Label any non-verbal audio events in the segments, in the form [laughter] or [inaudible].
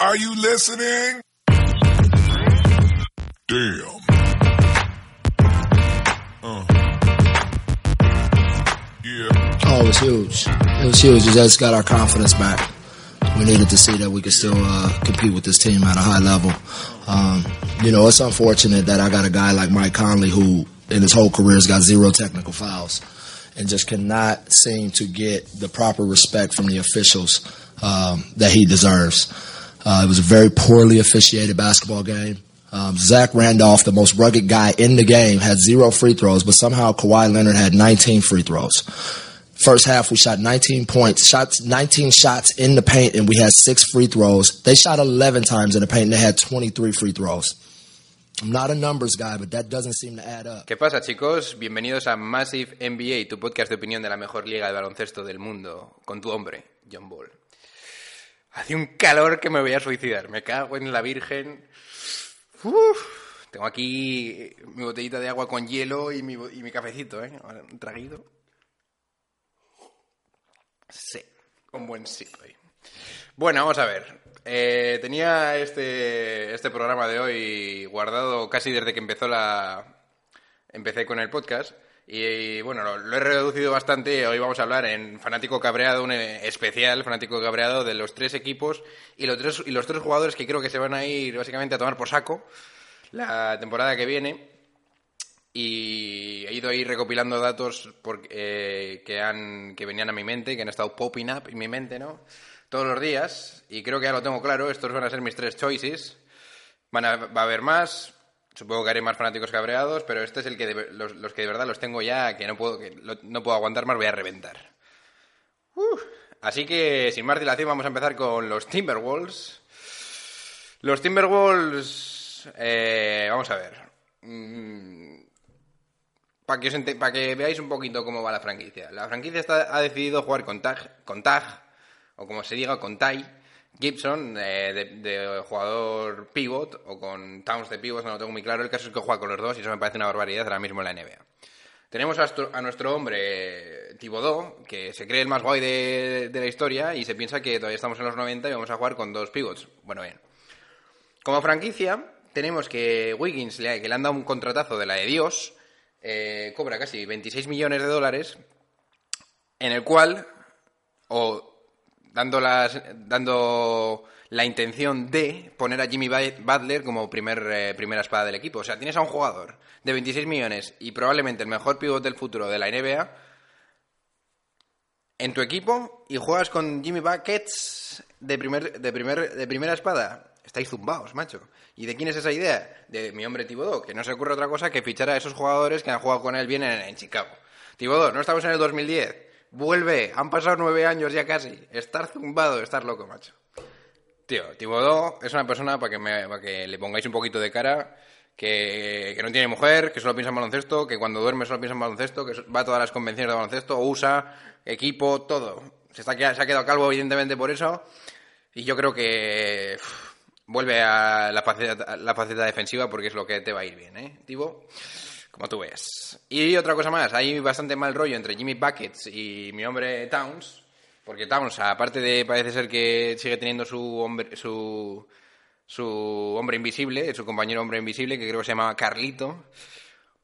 Are you listening? Damn. Uh. Yeah. Oh, it was huge. It was huge. It just got our confidence back. We needed to see that we could still uh, compete with this team at a high level. Um, you know, it's unfortunate that I got a guy like Mike Conley who, in his whole career, has got zero technical fouls and just cannot seem to get the proper respect from the officials um, that he deserves. Uh, it was a very poorly officiated basketball game. Um, Zach Randolph, the most rugged guy in the game, had zero free throws, but somehow Kawhi Leonard had 19 free throws. First half, we shot 19 points, shots 19 shots in the paint, and we had six free throws. They shot 11 times in the paint, and they had 23 free throws. I'm not a numbers guy, but that doesn't seem to add up. ¿Qué pasa, chicos? Bienvenidos a Massive NBA, tu podcast de opinión de la mejor liga de baloncesto del mundo, con tu hombre, John Ball. Hace un calor que me voy a suicidar. Me cago en la Virgen. Tengo aquí mi botellita de agua con hielo y mi, cafecito, ¿eh? Un traguito. Sí, un buen ahí. Bueno, vamos a ver. Eh, tenía este, este programa de hoy guardado casi desde que empezó la... Empecé con el podcast. Y bueno, lo, he reducido bastante. Hoy vamos a hablar en Fanático Cabreado, un eh, especial Fanático Cabreado de los tres equipos y los tres, y los tres jugadores que creo que se van a ir básicamente a tomar por saco la temporada que viene. Y he ido ahí recopilando datos por- eh, que, han, que venían a mi mente, que han estado popping up en mi mente, ¿no? Todos los días. Y creo que ya lo tengo claro. Estos van a ser mis tres choices. Van a, va a haber más. Supongo que haré más fanáticos cabreados, pero este es el que de- los, que de verdad los tengo ya, que no puedo, que no puedo aguantar más, voy a reventar. Así que, sin más dilación, vamos a empezar con los Timberwolves. Los Timberwolves, eh, vamos a ver. Para que, veáis un poquito cómo va la franquicia. La franquicia ha decidido jugar con Tag, con Tag, o como se diga, con Ty Gibson, eh, de, jugador pivot, o con Towns de pivot, no lo tengo muy claro. El caso es que juega con los dos y eso me parece una barbaridad ahora mismo en la NBA. Tenemos a, nuestro- hombre Thibodeau, que se cree el más guay de, de la historia y se piensa que todavía estamos en los 90 y vamos a jugar con dos pivots. Bueno, bien. Como franquicia, tenemos que Wiggins, que le han dado un contratazo de la de Dios, eh, cobra casi 26 millones de dólares, en el cual, o dando, las, dando la intención de poner a Jimmy Butler como primer, eh, primera espada del equipo. O sea, tienes a un jugador de 26 millones y probablemente el mejor pivot del futuro de la NBA en tu equipo y juegas con Jimmy Buckets de, primer, de, primer, de primera espada. Estáis zumbaos, macho. ¿Y de quién es esa idea? De mi hombre Tibodó, que no se ocurre otra cosa que fichar a esos jugadores que han jugado con él bien en, en Chicago. Tibodó, no estamos en el 2010. Vuelve, han pasado nueve años ya casi. Estar zumbado, estar loco, macho. Tío, Tibodó es una persona para que, me- para que le pongáis un poquito de cara, que, que no tiene mujer, que solo piensa en baloncesto, que cuando duerme solo piensa en baloncesto, que va a todas las convenciones de baloncesto, usa, equipo, todo. Se, está, se ha quedado calvo evidentemente por eso, y yo creo que vuelve a la faceta, la faceta defensiva porque es lo que te va a ir bien, ¿eh, Tibo? Como tú ves. Y otra cosa más, hay bastante mal rollo entre Jimmy Buckets y mi hombre Towns, porque Towns, aparte de parece ser que sigue teniendo su hombre, su, su hombre invisible, su compañero hombre invisible, que creo que se llama Carlito,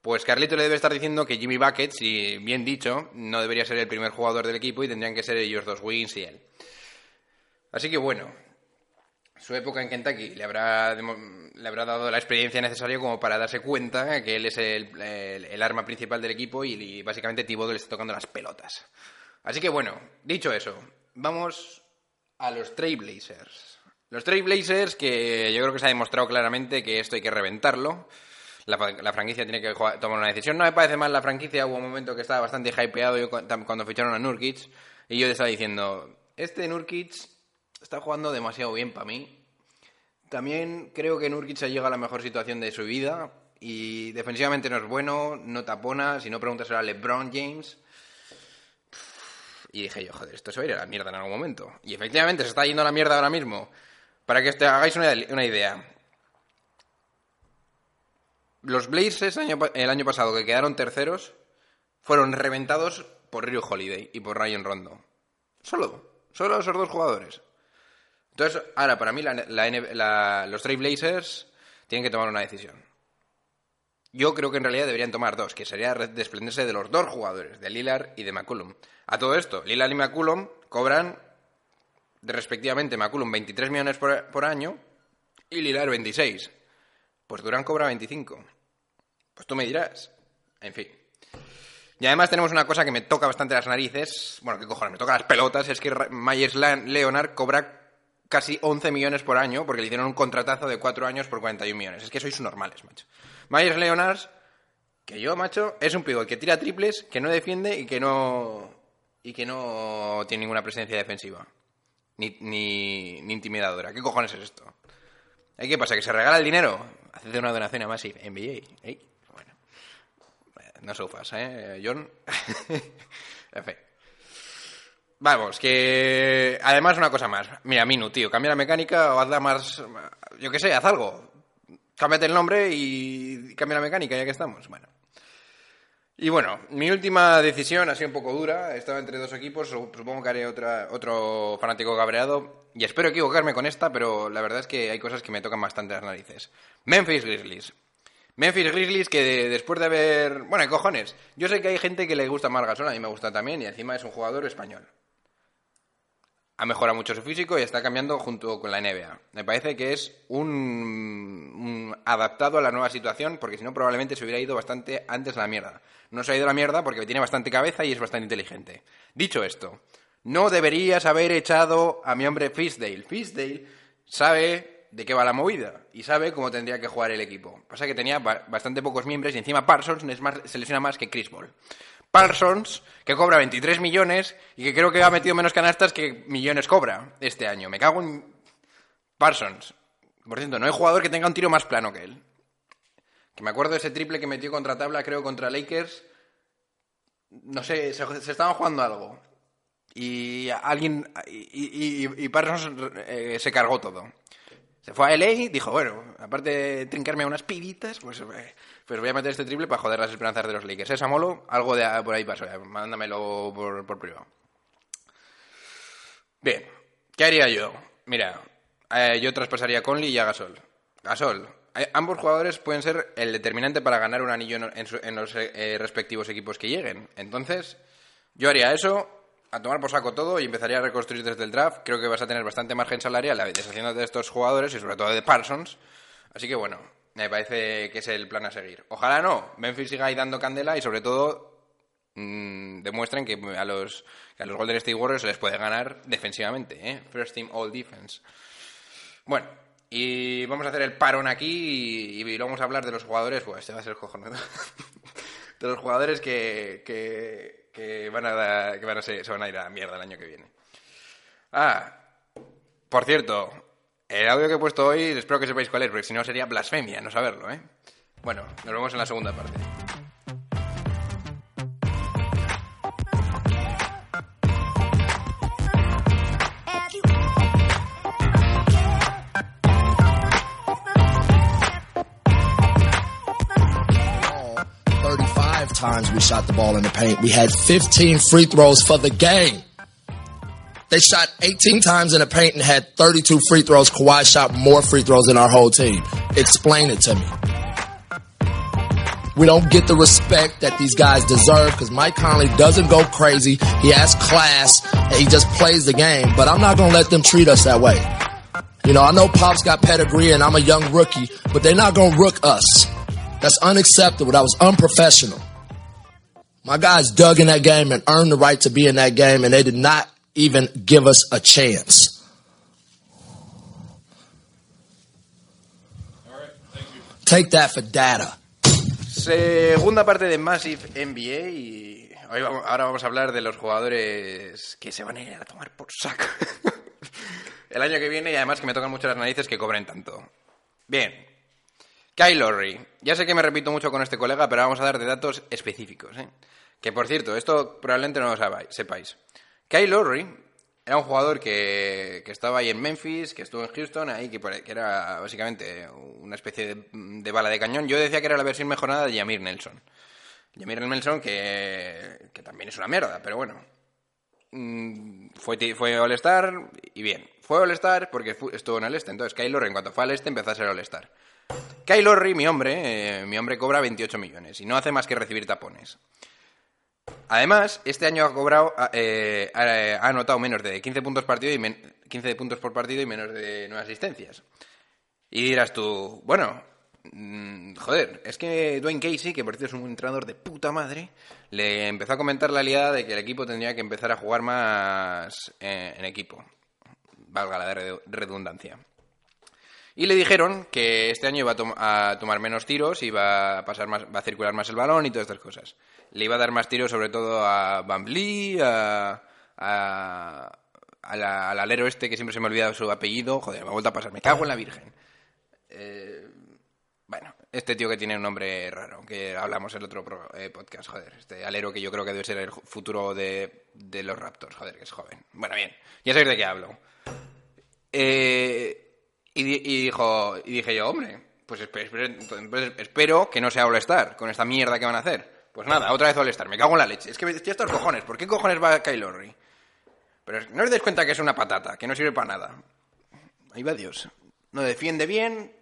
pues Carlito le debe estar diciendo que Jimmy Buckets, y bien dicho, no debería ser el primer jugador del equipo y tendrían que ser ellos dos, Wiggins y él. Así que bueno, su época en Kentucky le habrá, le habrá dado la experiencia necesaria como para darse cuenta que él es el, el- arma principal del equipo y, y básicamente Thibodeau le está tocando las pelotas. Así que bueno, dicho eso, vamos a los Trailblazers. Los Trailblazers que yo creo que se ha demostrado claramente que esto hay que reventarlo. La, franquicia tiene que tomar una decisión. No me parece mal la franquicia. Hubo un momento que estaba bastante hypeado yo cuando ficharon a Nurkic. Y yo le estaba diciendo, este Nurkic está jugando demasiado bien para mí. También creo que Nurkic ha llegado a la mejor situación de su vida. Y defensivamente no es bueno, no tapona. Si no, pregúntaselo a LeBron James. Y dije yo, joder, esto se va a ir a la mierda en algún momento. Y efectivamente se está yendo a la mierda ahora mismo. Para que os te hagáis una, idea. Los Blazers el año pasado que quedaron terceros fueron reventados por Rio Holiday y por Ryan Rondo. Solo, solo esos dos jugadores. Entonces, ahora, para mí, la, la la- los Trailblazers tienen que tomar una decisión. Yo creo que en realidad deberían tomar dos, que sería re- desprenderse de los dos jugadores, de Lillard y de McCollum. A todo esto, Lillard y McCollum cobran, respectivamente, McCollum 23 millones por, año y Lillard 26. Pues Durán cobra 25. Pues tú me dirás. En fin. Y además tenemos una cosa que me toca bastante las narices. Bueno, ¿qué cojones? Me toca las pelotas. Es que Myers Leonard cobra casi 11 millones por año porque le hicieron un contratazo de 4 años por 41 millones. Es que sois normales, macho. Myers Leonard, que yo, macho, es un pivot que tira triples, que no defiende y que no. y que no tiene ninguna presencia defensiva. Ni, ni, ni intimidadora. ¿Qué cojones es esto? ¿Eh, ¿Qué pasa? ¿Que se regala el dinero? Haced una donación a Massive NBA. ¿eh? Bueno. No sofas, ¿eh, John? [laughs] en fin. Vamos, que... Además, una cosa más. Mira, Minu, tío, cambia la mecánica o hazla más... Yo qué sé, haz algo. Cámbiate el nombre y cambia la mecánica, ya que estamos. Bueno. Y bueno, mi última decisión ha sido un poco dura. Estaba entre dos equipos. su- Supongo que haré otra, otro fanático cabreado. Y espero equivocarme con esta, pero la verdad es que hay cosas que me tocan bastante las narices. Memphis Grizzlies. Memphis Grizzlies que de- después de haber... Bueno, ¿qué cojones? Yo sé que hay gente que le gusta más Gasol, a mí me gusta también, y encima es un jugador español. Ha mejorado mucho su físico y está cambiando junto con la NBA. Me parece que es un, adaptado a la nueva situación, porque si no probablemente se hubiera ido bastante antes a la mierda. No se ha ido a la mierda porque tiene bastante cabeza y es bastante inteligente. Dicho esto, no deberías haber echado a mi hombre Fisdale. Fisdale sabe de qué va la movida y sabe cómo tendría que jugar el equipo. Pasa que tenía ba- bastante pocos miembros y encima Parsons es más, se lesiona más que Chris Ball. Parsons, que cobra 23 millones y que creo que ha metido menos canastas que millones cobra este año. Me cago en Parsons. Por cierto, no hay jugador que tenga un tiro más plano que él. Que me acuerdo de ese triple que metió contra tabla, creo, contra Lakers. No sé, se, se estaban jugando algo. Y alguien. Y, Parsons eh, se cargó todo. Se fue a LA y dijo, bueno, aparte de trincarme unas pibitas, pues, eh, pues voy a meter este triple para joder las esperanzas de los Lakers. Esa molo, algo de por ahí pasó, mándamelo por, por privado. Bien, ¿qué haría yo? Mira, eh, yo traspasaría a Conley y a Gasol. Gasol, eh, ambos jugadores pueden ser el determinante para ganar un anillo en los eh, respectivos equipos que lleguen. Entonces, yo haría eso, a tomar por saco todo y empezaría a reconstruir desde el draft. Creo que vas a tener bastante margen salarial deshaciéndote de estos jugadores y sobre todo de Parsons. Así que bueno, me parece que es el plan a seguir. Ojalá no, Memphis siga ahí dando candela y sobre todo mm, demuestren que a los, a los Golden State Warriors se les puede ganar defensivamente. ¿eh? First Team All Defense. Bueno, y vamos a hacer el parón aquí y, y vamos a hablar de los jugadores. Pues este va a ser cojonudo. [laughs] de los jugadores que, que, que van a, que van a se van a ir a mierda el año que viene. Ah, por cierto, el audio que he puesto hoy, espero que sepáis cuál es, porque si no sería blasfemia no saberlo, ¿eh? Bueno, nos vemos en la segunda parte. ball 35 times we shot the ball in the paint. We had 15 free throws for the game. They shot 18 times in the paint and had 32 free throws. Kawhi shot more free throws than our whole team. Explain it to me. We don't get the respect that these guys deserve because Mike Conley doesn't go crazy. He has class and he just plays the game. But I'm not going to let them treat us that way. You know, I know Pop's got pedigree and I'm a young rookie, but they're not going to rook us. That's unacceptable. That was unprofessional. My guys dug in that game and earned the right to be in that game, and they did not even give us a chance. Take that for data. Segunda parte de Massive NBA y ahora vamos a hablar de los jugadores que se van a ir a tomar por saco [laughs] el año que viene y además que me tocan mucho las narices que cobren tanto. Bien, Kyle Lowry. Ya sé que me repito mucho con este colega, pero vamos a dar de datos específicos. ¿eh? Que por cierto, esto probablemente no lo sepáis. Kyle Lowry era un jugador que, que estaba ahí en Memphis, que estuvo en Houston, ahí que, era básicamente una especie de, bala de cañón. Yo decía que era la versión mejorada de Yamir Nelson. Yamir Nelson que, que también es una mierda, pero bueno. mm, fue, fue All-Star y bien. Fue All-Star porque estuvo en el este. Entonces, Kyle Lowry, en cuanto fue al este, empezó a ser All-Star. Kyle Lowry, mi hombre, eh, mi hombre cobra 28 millones y no hace más que recibir tapones. Además, este año ha cobrado, eh, ha, ha anotado menos de 15 puntos, partido y men- 15 puntos por partido y menos de 9 asistencias. Y dirás tú, bueno, mm, joder, es que Dwayne Casey, que por cierto es un entrenador de puta madre, le empezó a comentar la liada de que el equipo tendría que empezar a jugar más eh, en equipo. Valga la redu- redundancia. Y le dijeron que este año iba a, tom- a tomar menos tiros, iba a pasar más, va a circular más el balón y todas estas cosas. Le iba a dar más tiros sobre todo a Van a, a- al alero este que siempre se me olvida su apellido. Joder, me ha vuelto a pasar, me cago en la virgen. Eh, bueno, este tío que tiene un nombre raro, que hablamos en el otro eh, podcast, joder. Este alero que yo creo que debe ser el futuro de, de los Raptors, joder, que es joven. Bueno, bien, ya sabéis de qué hablo. Eh, y, di- y dijo, y dije yo, hombre, pues pues espero que no sea All-Star con esta mierda que van a hacer. Pues nada, otra vez All-Star, me cago en la leche. Es que estoy hasta los cojones, ¿por qué cojones va Kyle Lowry? Pero no os dais cuenta que es una patata, que no sirve para nada. Ahí va Dios. No defiende bien,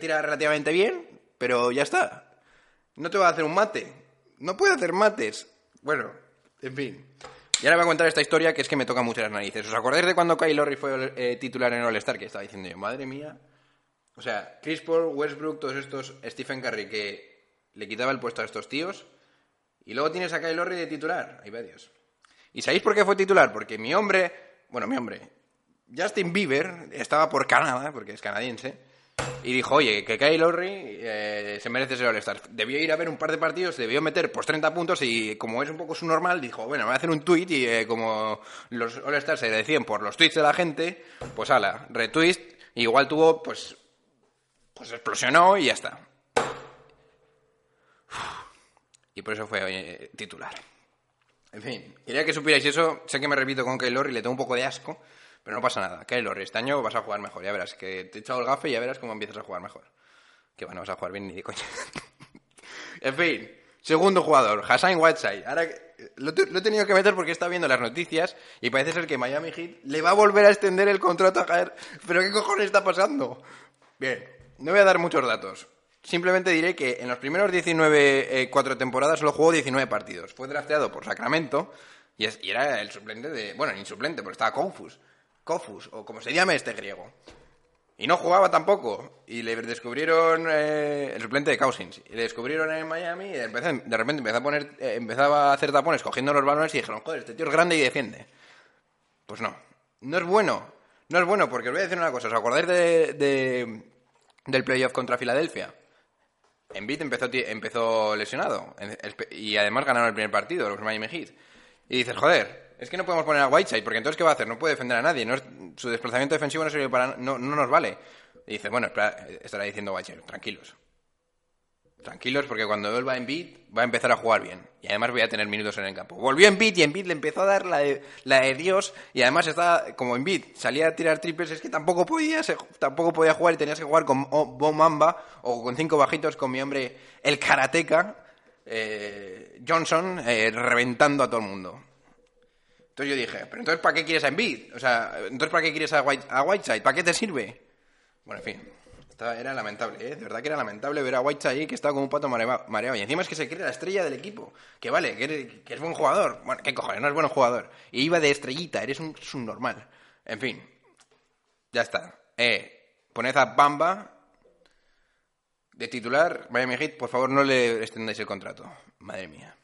tira relativamente bien, pero ya está. No te va a hacer un mate. No puede hacer mates. Bueno, en fin. Y ahora voy a contar esta historia que es que me toca mucho las narices. ¿Os acordáis de cuando Kyle Lowry fue eh, titular en All-Star? Que estaba diciendo yo, madre mía. O sea, Chris Paul, Westbrook, todos estos, Stephen Curry, que le quitaba el puesto a estos tíos. Y luego tienes a Kyle Lowry de titular. Ahí va Dios. ¿Y sabéis por qué fue titular? Porque mi hombre, bueno, mi hombre, Justin Bieber, estaba por Canadá, porque es canadiense, y dijo, oye, que Kyle Lowry eh, se merece ser All-Star. Debió ir a ver un par de partidos, debió meter pues 30 puntos y como es un poco su normal, dijo, bueno, voy a hacer un tweet y eh, como los All-Stars se decían por los tweets de la gente, pues ala, retweet, igual tuvo, pues, pues explosionó y ya está. Y por eso fue titular. En fin, quería que supierais eso. Sé que me repito con Kyle Lowry, le tengo un poco de asco, pero no pasa nada. Kyle Lowry, este año vas a jugar mejor, ya verás. Que te he echado el gafe y ya verás cómo empiezas a jugar mejor. Que bueno, vas a jugar bien ni de coña. [laughs] en fin, segundo jugador, Hassan Whiteside. Ahora lo, lo he tenido que meter porque estado viendo las noticias y parece ser que Miami Heat le va a volver a extender el contrato a Jair. ¿Pero qué cojones está pasando? Bien, no voy a dar muchos datos. Simplemente diré que en los primeros 19, eh, cuatro temporadas solo jugó 19 partidos. Fue drafteado por Sacramento y, y era el suplente de... Bueno, ni suplente, porque estaba Confus. Confus, o como se llame este griego. Y no jugaba tampoco. Y le descubrieron eh, el suplente de Cousins. Y le descubrieron en Miami y de repente empezó a poner, eh, empezaba a hacer tapones cogiendo los balones y dijeron, joder, este tío es grande y defiende. Pues no. No es bueno. No es bueno porque os voy a decir una cosa. ¿Os acordáis de, de- del playoff contra Filadelfia? Embiid empezó, empezó lesionado y además ganaron el primer partido, los Miami Heat. Y dices, joder, es que no podemos poner a Whiteside porque entonces ¿qué va a hacer? No puede defender a nadie, su desplazamiento defensivo no, sirve para, no, no nos vale. Y dices, bueno, espera, estará diciendo Whiteside, tranquilos. Tranquilos porque cuando vuelva Embiid va a empezar a jugar bien. Y además voy a tener minutos en el campo. Volvió Embiid y Embiid le empezó a dar la de, la de Dios. Y además estaba, como Embiid salía a tirar triples, es que tampoco podía, tampoco podía jugar y tenías que jugar con O- Bo Mamba o con cinco bajitos con mi hombre, el karateca, eh, Johnson, eh, reventando a todo el mundo. Entonces yo dije, pero entonces ¿para qué quieres a Embiid? O sea, entonces ¿para qué quieres a, White, a Whiteside? ¿Para qué te sirve? Bueno, en fin. Estaba- era lamentable, ¿eh? De verdad que era lamentable ver a Whiteside ahí que estaba como un pato mareado. Y encima es que se cree la estrella del equipo. Que vale, que, que es buen jugador. Bueno, ¿qué cojones? No es buen jugador. Y iba de estrellita, eres un subnormal. En fin. Ya está. Eh, poned a Bamba de titular. Miami Heat, por favor, no le extendáis el contrato. Madre mía.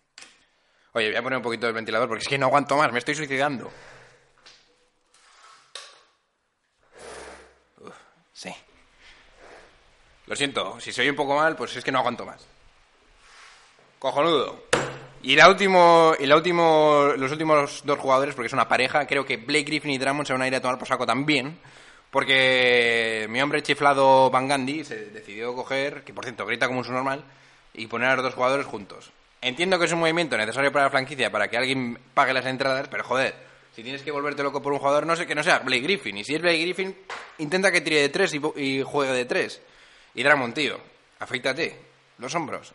Oye, voy a poner un poquito del ventilador porque es que no aguanto más, me estoy suicidando. Uf, sí. Lo siento, si soy un poco mal, pues es que no aguanto más. Cojonudo. Y la último, y la último, los últimos dos jugadores, porque es una pareja, creo que Blake Griffin y Drummond se van a ir a tomar por saco también, porque mi hombre chiflado Van Gandhi se decidió coger, que por cierto grita como un subnormal, y poner a los dos jugadores juntos. Entiendo que es un movimiento necesario para la franquicia, para que alguien pague las entradas, pero joder, si tienes que volverte loco por un jugador, no sé que no sea Blake Griffin. Y si es Blake Griffin, intenta que tire de tres y, juegue de tres. Y Drummond, tío, afeítate los hombros.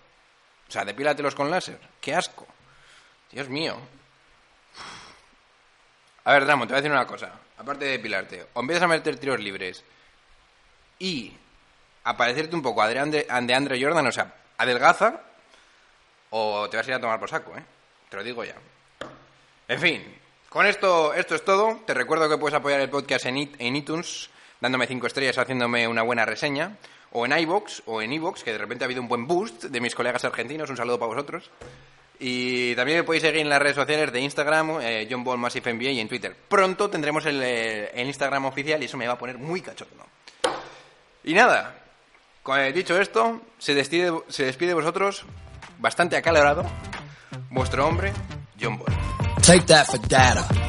O sea, depílatelos con láser. ¡Qué asco! Dios mío. A ver, Dramo, te voy a decir una cosa. Aparte de depilarte, o empiezas a meter tiros libres y a un poco a de Andre Jordan, o sea, adelgaza, o te vas a ir a tomar por saco, ¿eh? Te lo digo ya. En fin, con esto, esto es todo. Te recuerdo que puedes apoyar el podcast en, it- iTunes, dándome cinco estrellas, haciéndome una buena reseña, o en iBox o en iVoox, que de repente ha habido un buen boost de mis colegas argentinos. Un saludo para vosotros. Y también me podéis seguir en las redes sociales de Instagram, eh, John Ball Massive y en Twitter. Pronto tendremos el, eh, el Instagram oficial y eso me va a poner muy cachondo. Y nada, eh, dicho esto, se despide, se despide de vosotros, bastante acalorado, vuestro hombre, John Ball. Take that for data.